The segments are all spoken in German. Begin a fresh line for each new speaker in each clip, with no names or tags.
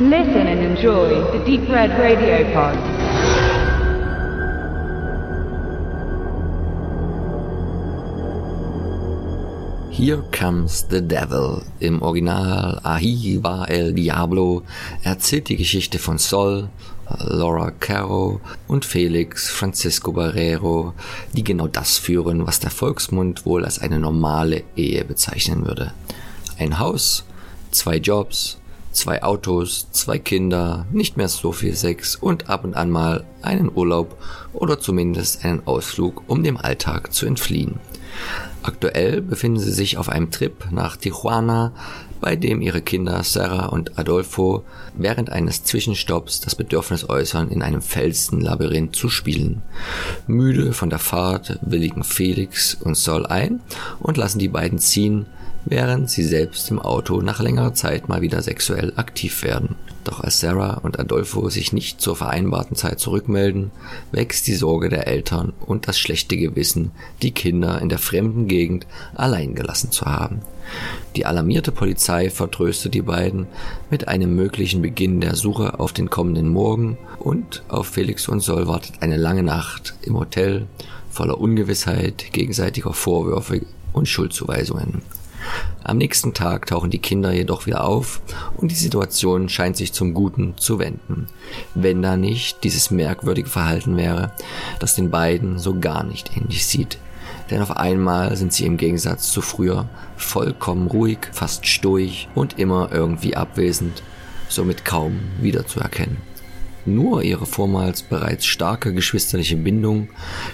Listen and enjoy the Deep Red Radio Pod.
Here Comes the Devil. Im Original Ahi va el Diablo erzählt die Geschichte von Sol, Laura Caro und Felix Francisco Barrero, die genau das führen, was der Volksmund wohl als eine normale Ehe bezeichnen würde. Ein Haus, zwei Jobs, zwei Autos, zwei Kinder, nicht mehr so viel Sex und ab und an mal einen Urlaub oder zumindest einen Ausflug, um dem Alltag zu entfliehen. Aktuell befinden sie sich auf einem Trip nach Tijuana, bei dem ihre Kinder Sarah und Adolfo während eines Zwischenstopps das Bedürfnis äußern, in einem Felsenlabyrinth zu spielen. Müde von der Fahrt willigen Felix und Sol ein und lassen die beiden ziehen, während sie selbst im Auto nach längerer Zeit mal wieder sexuell aktiv werden. Doch als Sarah und Adolfo sich nicht zur vereinbarten Zeit zurückmelden, wächst die Sorge der Eltern und das schlechte Gewissen, die Kinder in der fremden Gegend allein gelassen zu haben. Die alarmierte Polizei vertröstet die beiden mit einem möglichen Beginn der Suche auf den kommenden Morgen und auf Felix und Sol wartet eine lange Nacht im Hotel voller Ungewissheit, gegenseitiger Vorwürfe und Schuldzuweisungen. Am nächsten Tag tauchen die Kinder jedoch wieder auf und die Situation scheint sich zum Guten zu wenden. Wenn da nicht dieses merkwürdige Verhalten wäre, das den beiden so gar nicht ähnlich sieht. Denn auf einmal sind sie im Gegensatz zu früher vollkommen ruhig, fast stoisch und immer irgendwie abwesend, somit kaum wiederzuerkennen. Nur ihre vormals bereits starke geschwisterliche Bindung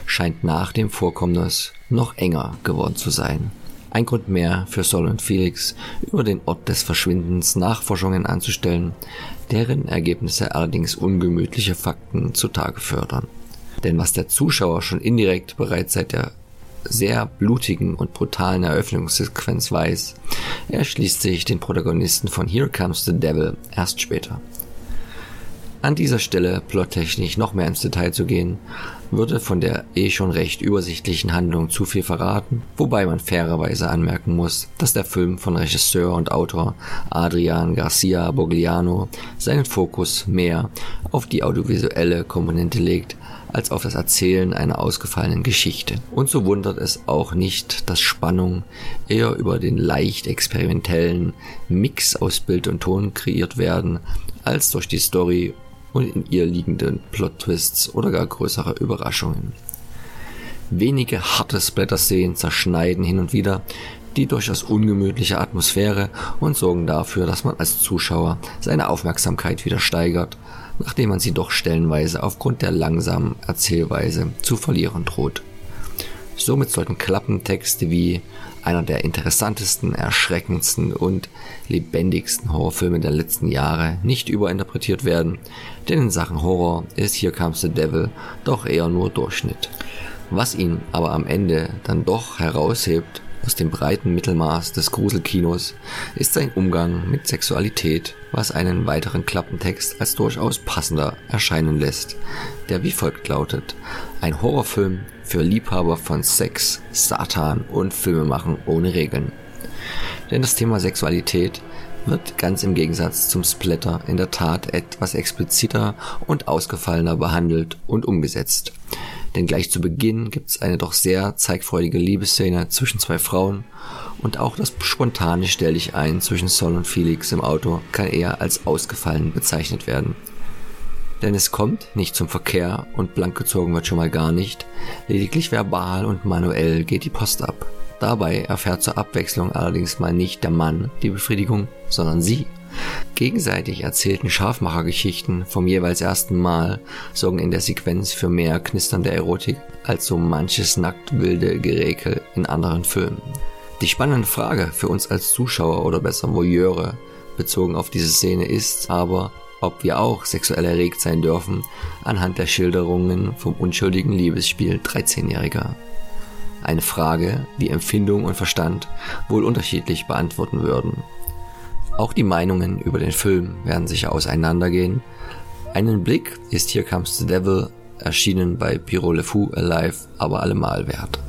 scheint nach dem Vorkommnis noch enger geworden zu sein. Ein Grund mehr für Sol und Felix, über den Ort des Verschwindens Nachforschungen anzustellen, deren Ergebnisse allerdings ungemütliche Fakten zutage fördern. Denn was der Zuschauer schon indirekt bereits seit der sehr blutigen und brutalen Eröffnungssequenz weiß, erschließt sich den Protagonisten von Here Comes the Devil erst später. An dieser Stelle plottechnisch noch mehr ins Detail zu gehen, würde von der eh schon recht übersichtlichen Handlung zu viel verraten, wobei man fairerweise anmerken muss, dass der Film von Regisseur und Autor Adrian Garcia Bogliano seinen Fokus mehr auf die audiovisuelle Komponente legt, als auf das Erzählen einer ausgefallenen Geschichte. Und so wundert es auch nicht, dass Spannung eher über den leicht experimentellen Mix aus Bild und Ton kreiert werden, als durch die Story und in ihr liegenden Plot-Twists oder gar größere Überraschungen. Wenige harte Splatter-Szenen zerschneiden hin und wieder die durchaus ungemütliche Atmosphäre und sorgen dafür, dass man als Zuschauer seine Aufmerksamkeit wieder steigert, nachdem man sie doch stellenweise aufgrund der langsamen Erzählweise zu verlieren droht. Somit sollten Klappentexte wie einer der interessantesten, erschreckendsten und lebendigsten Horrorfilme der letzten Jahre nicht überinterpretiert werden, denn in Sachen Horror ist Here Comes the Devil doch eher nur Durchschnitt. Was ihn aber am Ende dann doch heraushebt aus dem breiten Mittelmaß des Gruselkinos ist sein Umgang mit Sexualität, was einen weiteren Klappentext als durchaus passender erscheinen lässt, der wie folgt lautet. Ein Horrorfilm für Liebhaber von Sex, Satan und Filmemachen ohne Regeln. Denn das Thema Sexualität wird ganz im Gegensatz zum Splatter in der Tat etwas expliziter und ausgefallener behandelt und umgesetzt. Denn gleich zu Beginn gibt es eine doch sehr zeigfreudige Liebesszene zwischen zwei Frauen und auch das spontane Stell dich ein zwischen Sol und Felix im Auto kann eher als ausgefallen bezeichnet werden. Denn es kommt nicht zum Verkehr und blank gezogen wird schon mal gar nicht, lediglich verbal und manuell geht die Post ab. Dabei erfährt zur Abwechslung allerdings mal nicht der Mann die Befriedigung, sondern sie. Gegenseitig erzählten Scharfmachergeschichten vom jeweils ersten Mal sorgen in der Sequenz für mehr knisternde Erotik als so manches nackt wilde Geräkel in anderen Filmen. Die spannende Frage für uns als Zuschauer oder besser Voyeure bezogen auf diese Szene ist aber, ob wir auch sexuell erregt sein dürfen anhand der Schilderungen vom unschuldigen Liebesspiel 13-Jähriger. Eine Frage, die Empfindung und Verstand wohl unterschiedlich beantworten würden. Auch die Meinungen über den Film werden sicher auseinandergehen. Einen Blick ist Here Comes the Devil erschienen bei Pyro Le Fou Alive aber allemal wert.